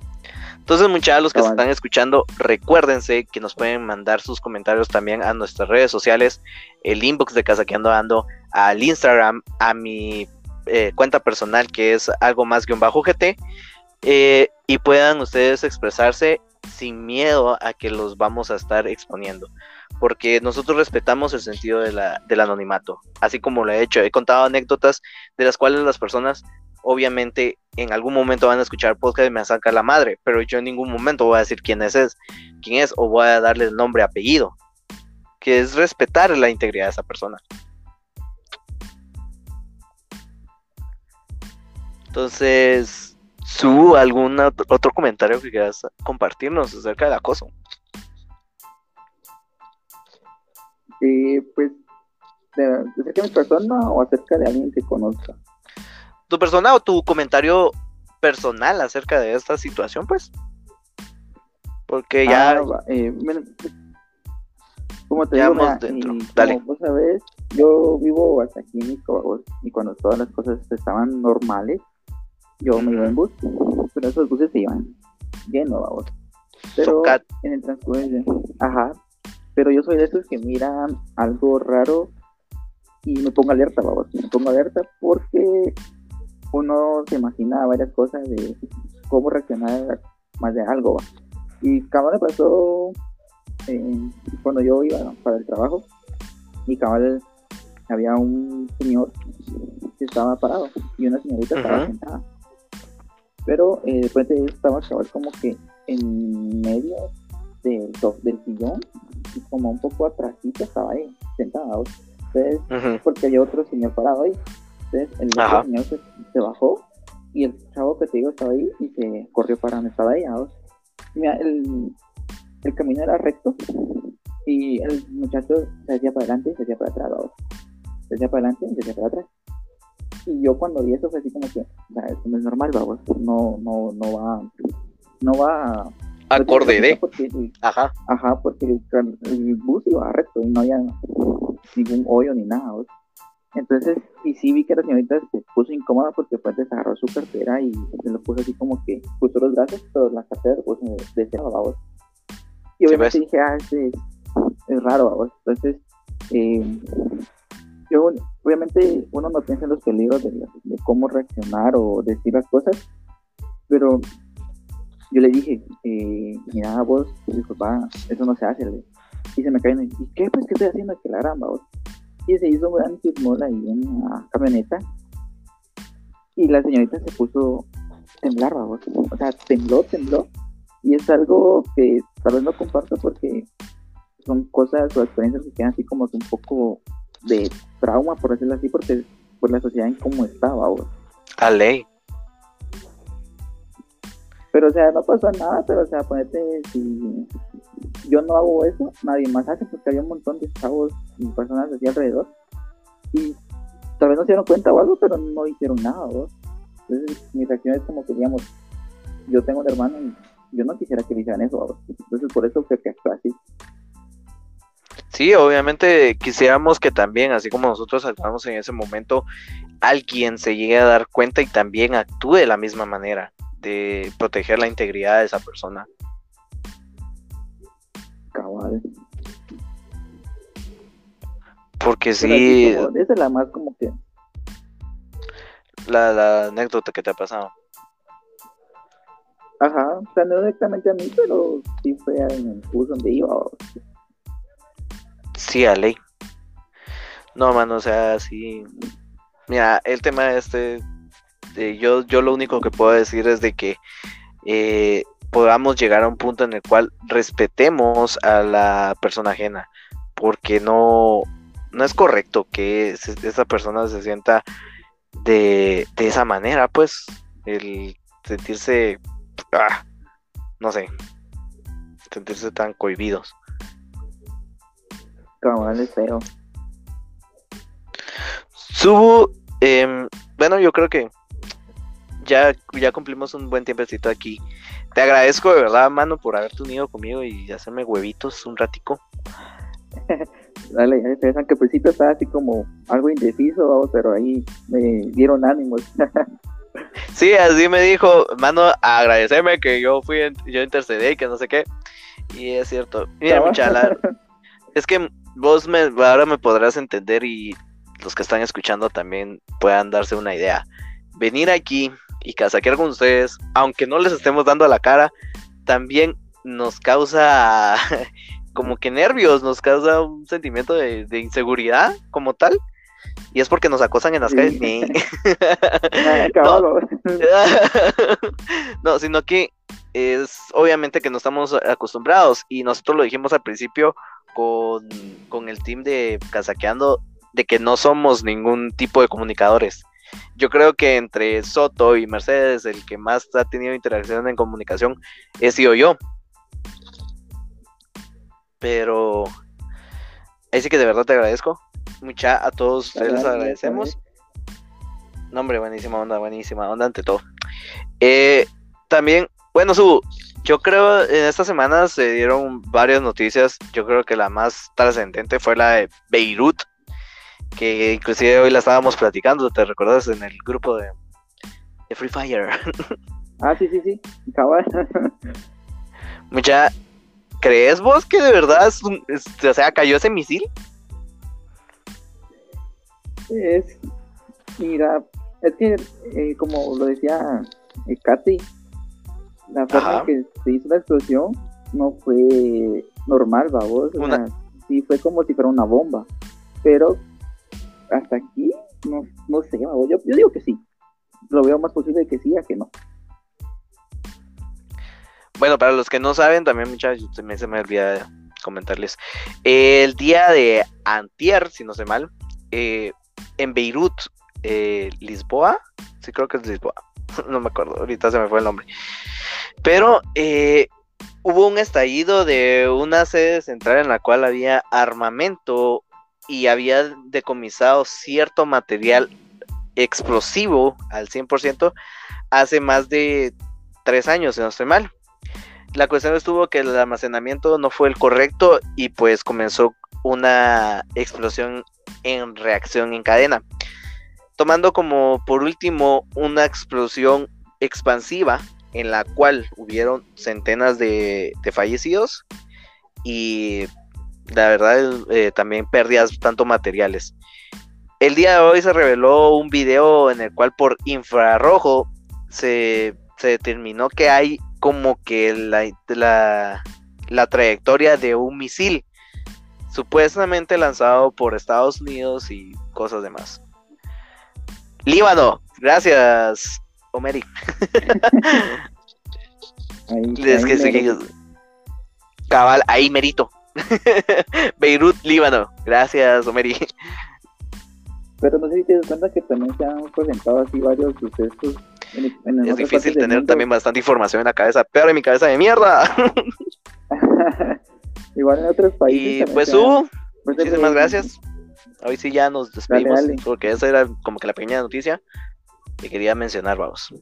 Entonces, muchachos, los que se están escuchando, recuérdense que nos pueden mandar sus comentarios también a nuestras redes sociales, el inbox de Casaqueando Ando, al Instagram, a mi eh, cuenta personal que es algo más un bajo GT eh, y puedan ustedes expresarse sin miedo a que los vamos a estar exponiendo. Porque nosotros respetamos el sentido del anonimato, así como lo he hecho. He contado anécdotas de las cuales las personas obviamente en algún momento van a escuchar podcast y me sacar la madre, pero yo en ningún momento voy a decir quién es, quién es o voy a darle el nombre, apellido, que es respetar la integridad de esa persona. Entonces, ¿su algún otro comentario que quieras compartirnos acerca del acoso? Eh, pues, acerca de mi persona o acerca de alguien que conozca. ¿Tu persona o tu comentario personal acerca de esta situación, pues? Porque ya. Ah, eh, como te digo, dentro. Dale. vos sabés, yo vivo hasta aquí en y cuando todas las cosas estaban normales, yo me iba en bus, pero esos buses se iban llenos, vamos. Pero en el transcurso, ajá, pero yo soy de esos que miran algo raro y me pongo alerta, vamos, me pongo alerta porque uno se imagina varias cosas de cómo reaccionar más de algo, Y cabal me pasó eh, cuando yo iba para el trabajo, y cabal había un señor que estaba parado y una señorita estaba sentada pero eh, después de estaba chaval como que en medio del, del sillón y como un poco atrásito estaba ahí, sentado. Entonces, porque había otro señor parado ahí. Entonces, el otro señor se, bajó y el chavo que te digo estaba ahí y se corrió para donde estaba ahí. Mira, el, el camino era recto y el muchacho se hacía para adelante y se hacía para atrás. Se hacía para adelante y se hacía para atrás. Y yo cuando vi eso fue así como que, esto no es normal, vamos, no, no, no va, no va acorde de. ajá. Ajá, porque el, bus iba recto y no había ningún hoyo ni nada. Entonces, y sí vi que la señorita se puso incómoda porque pues desarrolló su cartera y se lo puso así como que puso los brazos, pero la cartera pues de ese lado, Y obviamente dije, ah, este es, raro, vamos. Entonces, eh, yo, obviamente, uno no piensa en los peligros de, cómo reaccionar o decir las cosas, pero yo le dije, eh, mira, vos, disculpa, eso no se hace. Y se me cae, y qué, pues, qué estoy haciendo? Que la gran, vos. Y se hizo un gran chismol ahí en la camioneta. Y la señorita se puso a temblar, vos. O sea, tembló, tembló. Y es algo que tal vez no comparto porque son cosas o experiencias que quedan así como un poco de trauma, por decirlo así, porque por la sociedad en cómo estaba ahora. A ley. Pero, o sea, no pasó nada, pero, o sea, ponete, si yo no hago eso, nadie más hace, porque había un montón de chavos y personas así alrededor. Y tal vez no se dieron cuenta o algo, pero no hicieron nada, Entonces, mi reacción es como que, digamos, yo tengo un hermano y yo no quisiera que le hicieran eso, Entonces, por eso fue que actué así. Sí, obviamente quisiéramos que también, así como nosotros actuamos en ese momento, alguien se llegue a dar cuenta y también actúe de la misma manera, de proteger la integridad de esa persona. Cabal. Porque sí. esa es la más como que. La, la anécdota que te ha pasado. Ajá, o sea, no directamente a mí, pero sí fue en el bus donde iba. Sí, a ley. No, mano, o sea, sí. Mira, el tema este, de yo, yo lo único que puedo decir es de que eh, podamos llegar a un punto en el cual respetemos a la persona ajena, porque no, no es correcto que esa persona se sienta de, de esa manera, pues, el sentirse, ah, no sé, sentirse tan cohibidos. Cabal es feo. Subo, em, bueno, yo creo que ya, ya cumplimos un buen tiempecito aquí. Te agradezco de verdad, mano, por haberte unido conmigo y hacerme huevitos un ratico. Dale, ya se que pues estaba así como algo indeciso, pero ahí me dieron ánimos. sí, así me dijo, mano, agradecerme que yo fui, yo intercedí y que no sé qué. Y es cierto. Mira, muchacha, es que vos me, ahora me podrás entender y los que están escuchando también puedan darse una idea. Venir aquí y casaquear con ustedes, aunque no les estemos dando a la cara, también nos causa como que nervios, nos causa un sentimiento de, inseguridad como tal. Y es porque nos acosan en las calles. no. no, sino que es obviamente que no estamos acostumbrados y nosotros lo dijimos al principio con, con el team de Casaqueando de que no somos ningún tipo de comunicadores. Yo creo que entre Soto y Mercedes el que más ha tenido interacción en comunicación he sido yo. Pero ahí sí que de verdad te agradezco. Mucha a todos ustedes les agradecemos. No, hombre, buenísima onda, buenísima onda ante todo. Eh, también, bueno, su, yo creo en esta semana se dieron varias noticias. Yo creo que la más trascendente fue la de Beirut, que inclusive hoy la estábamos platicando, ¿te recuerdas? En el grupo de, Free Fire. Ah, sí, sí, sí, Mucha, ¿crees vos que de verdad, o sea, cayó ese misil? Es, mira, es que, eh, como lo decía eh, Katy, la forma en que se hizo la explosión no fue normal, vamos. O sí fue como si fuera una bomba. Pero hasta aquí, no, no sé, yo, yo digo que sí. Lo veo más posible que sí a que no. Bueno, para los que no saben, también muchachos, se me, se me olvida comentarles. El día de Antier, si no sé mal, eh, en Beirut, eh, Lisboa, sí creo que es Lisboa, no me acuerdo, ahorita se me fue el nombre. Pero eh, hubo un estallido de una sede central en la cual había armamento y había decomisado cierto material explosivo al 100% hace más de tres años, si no estoy mal. La cuestión estuvo que el almacenamiento no fue el correcto y pues comenzó una explosión en reacción en cadena. Tomando como por último una explosión expansiva en la cual hubieron centenas de, fallecidos y la verdad eh, también pérdidas tanto materiales. El día de hoy se reveló un video en el cual por infrarrojo se, determinó que hay como que la, la, la, trayectoria de un misil supuestamente lanzado por Estados Unidos y cosas demás. Líbano, gracias, Omeri. es que, cabal, ahí merito. Beirut, Líbano. Gracias, Omeri. Pero no sé si te das cuenta que también se han presentado así varios sucesos. es difícil tener también bastante información en la cabeza, pero en mi cabeza de mierda. Igual en otros países. Y pues hubo. Muchísimas gracias. Hoy sí ya nos despedimos porque esa era como que la pequeña noticia que quería mencionar, vamos.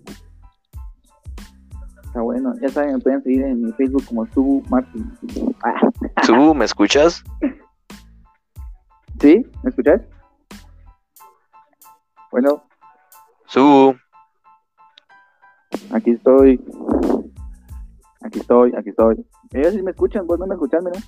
Está bueno, ya saben, me pueden seguir en mi Facebook como Subu Martin. Ah. Subu, ¿me escuchas? ¿Sí? ¿Me escuchas? Bueno. Subu. Aquí estoy. Aquí estoy, aquí estoy. Ellos sí me escuchan, vos no me escuchas, mira.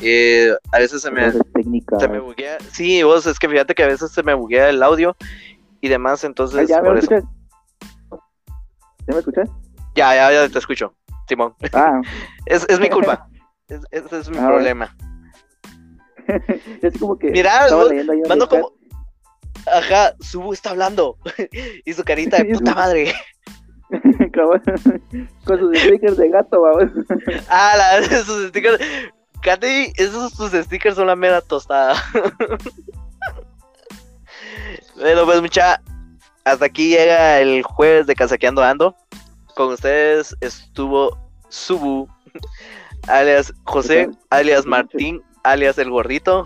Eh, a veces se me, se me buguea. Sí, vos, es que fíjate que a veces se me buguea el audio y demás, entonces. ¿Ya, me escuchas? ¿Ya me escuchas? Ya, ya, ya te escucho, Simón. Ah. es, es mi culpa. Ese es, es, mi ah, problema. es como que. Mira, mando como. Ajá, Subu está hablando. y su carita de puta madre. Con sus stickers de gato, vamos. ah, la, sus stickers. Katy, esos tus stickers son la mera tostada. bueno, pues mucha. Hasta aquí llega el jueves de Casaqueando Ando. Con ustedes estuvo Subu, alias José, alias Martín, alias el gordito.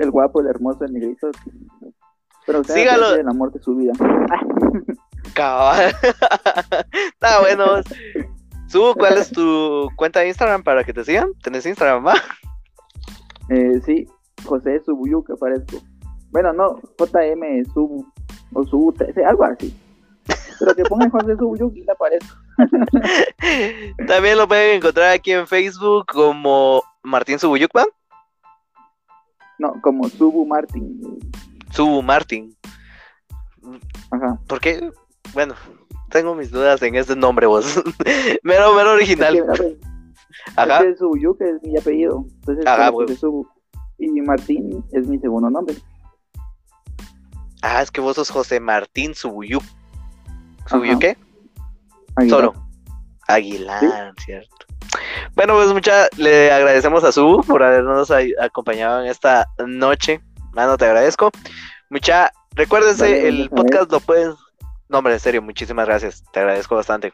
el guapo, el hermoso, el negrito. Pero Sígalo. el amor de su vida. Cabal. Está bueno. Su, ¿cuál es tu cuenta de Instagram para que te sigan? ¿Tenés Instagram, va? Eh, sí, José Subuyu que Bueno, no, JM Subu o Subu algo así. Pero que pongan José Subuyuki le aparezco. También lo pueden encontrar aquí en Facebook como Martín Subuyukpa. No, como Subu Martin. Subu Martin. Ajá. ¿Por qué? Bueno, tengo mis dudas en este nombre, vos. mero, mero original. Es Ajá. es que Subuyuki es mi apellido. Entonces, Ajá, pues. Subu. Y Martín es mi segundo nombre. Ah, es que vos sos José Martín Subuyuk. Aguilar. Solo. Aguilar, cierto. Bueno, pues mucha, le agradecemos a Su por habernos acompañado en esta noche. Mano, te agradezco. Mucha, recuérdense, el podcast lo pueden. No, hombre, en serio, muchísimas gracias. Te agradezco bastante.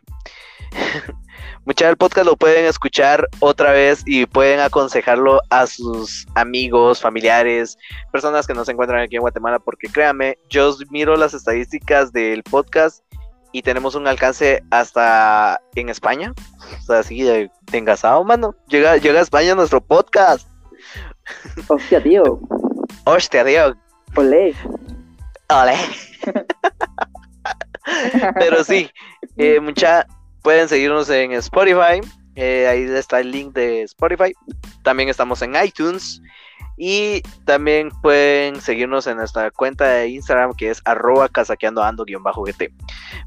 Mucha, el podcast lo pueden escuchar otra vez y pueden aconsejarlo a sus amigos, familiares, personas que no se encuentran aquí en Guatemala, porque créanme, yo miro las estadísticas del podcast y tenemos un alcance hasta en España. O sea, así de, de engasado, mano. Llega, llega a España nuestro podcast. Hostia, tío. Hostia, Dios. Olé. Ole. Pero sí, eh, mucha, pueden seguirnos en Spotify. eh, ahí está el link de Spotify. También estamos en iTunes. Y también pueden seguirnos en nuestra cuenta de Instagram que es arroba casaqueandoando-gt.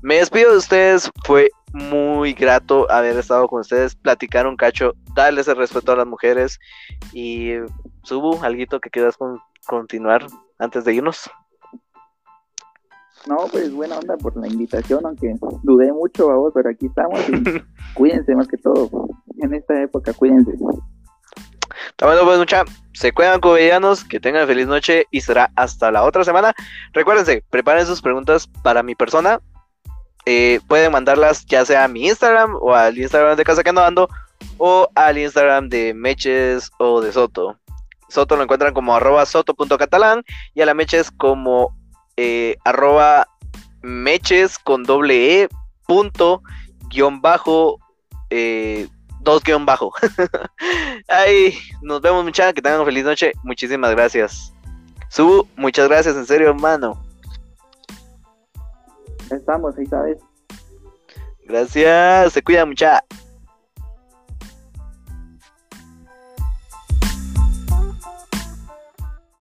Me despido de ustedes. Fue muy grato haber estado con ustedes, platicar un cacho, darles el respeto a las mujeres. Y subo algo que quieras con- continuar antes de irnos. No, pues buena onda por la invitación, aunque dudé mucho, vamos, pero aquí estamos y cuídense más que todo. En esta época, cuídense. Está bueno, pues mucha, se cuidan covidianos, que tengan feliz noche y será hasta la otra semana. Recuérdense, preparen sus preguntas para mi persona. Eh, pueden mandarlas ya sea a mi Instagram o al Instagram de Casa que Ando Ando o al Instagram de Meches o de Soto. Soto lo encuentran como arroba soto.catalán y a la Meches como eh, arroba Meches con doble E punto guion bajo eh, dos guion bajo. Ay, nos vemos muchachos, que tengan una feliz noche. Muchísimas gracias. Subu, muchas gracias, en serio, hermano. Estamos, ahí sabes. Gracias, se cuida mucha.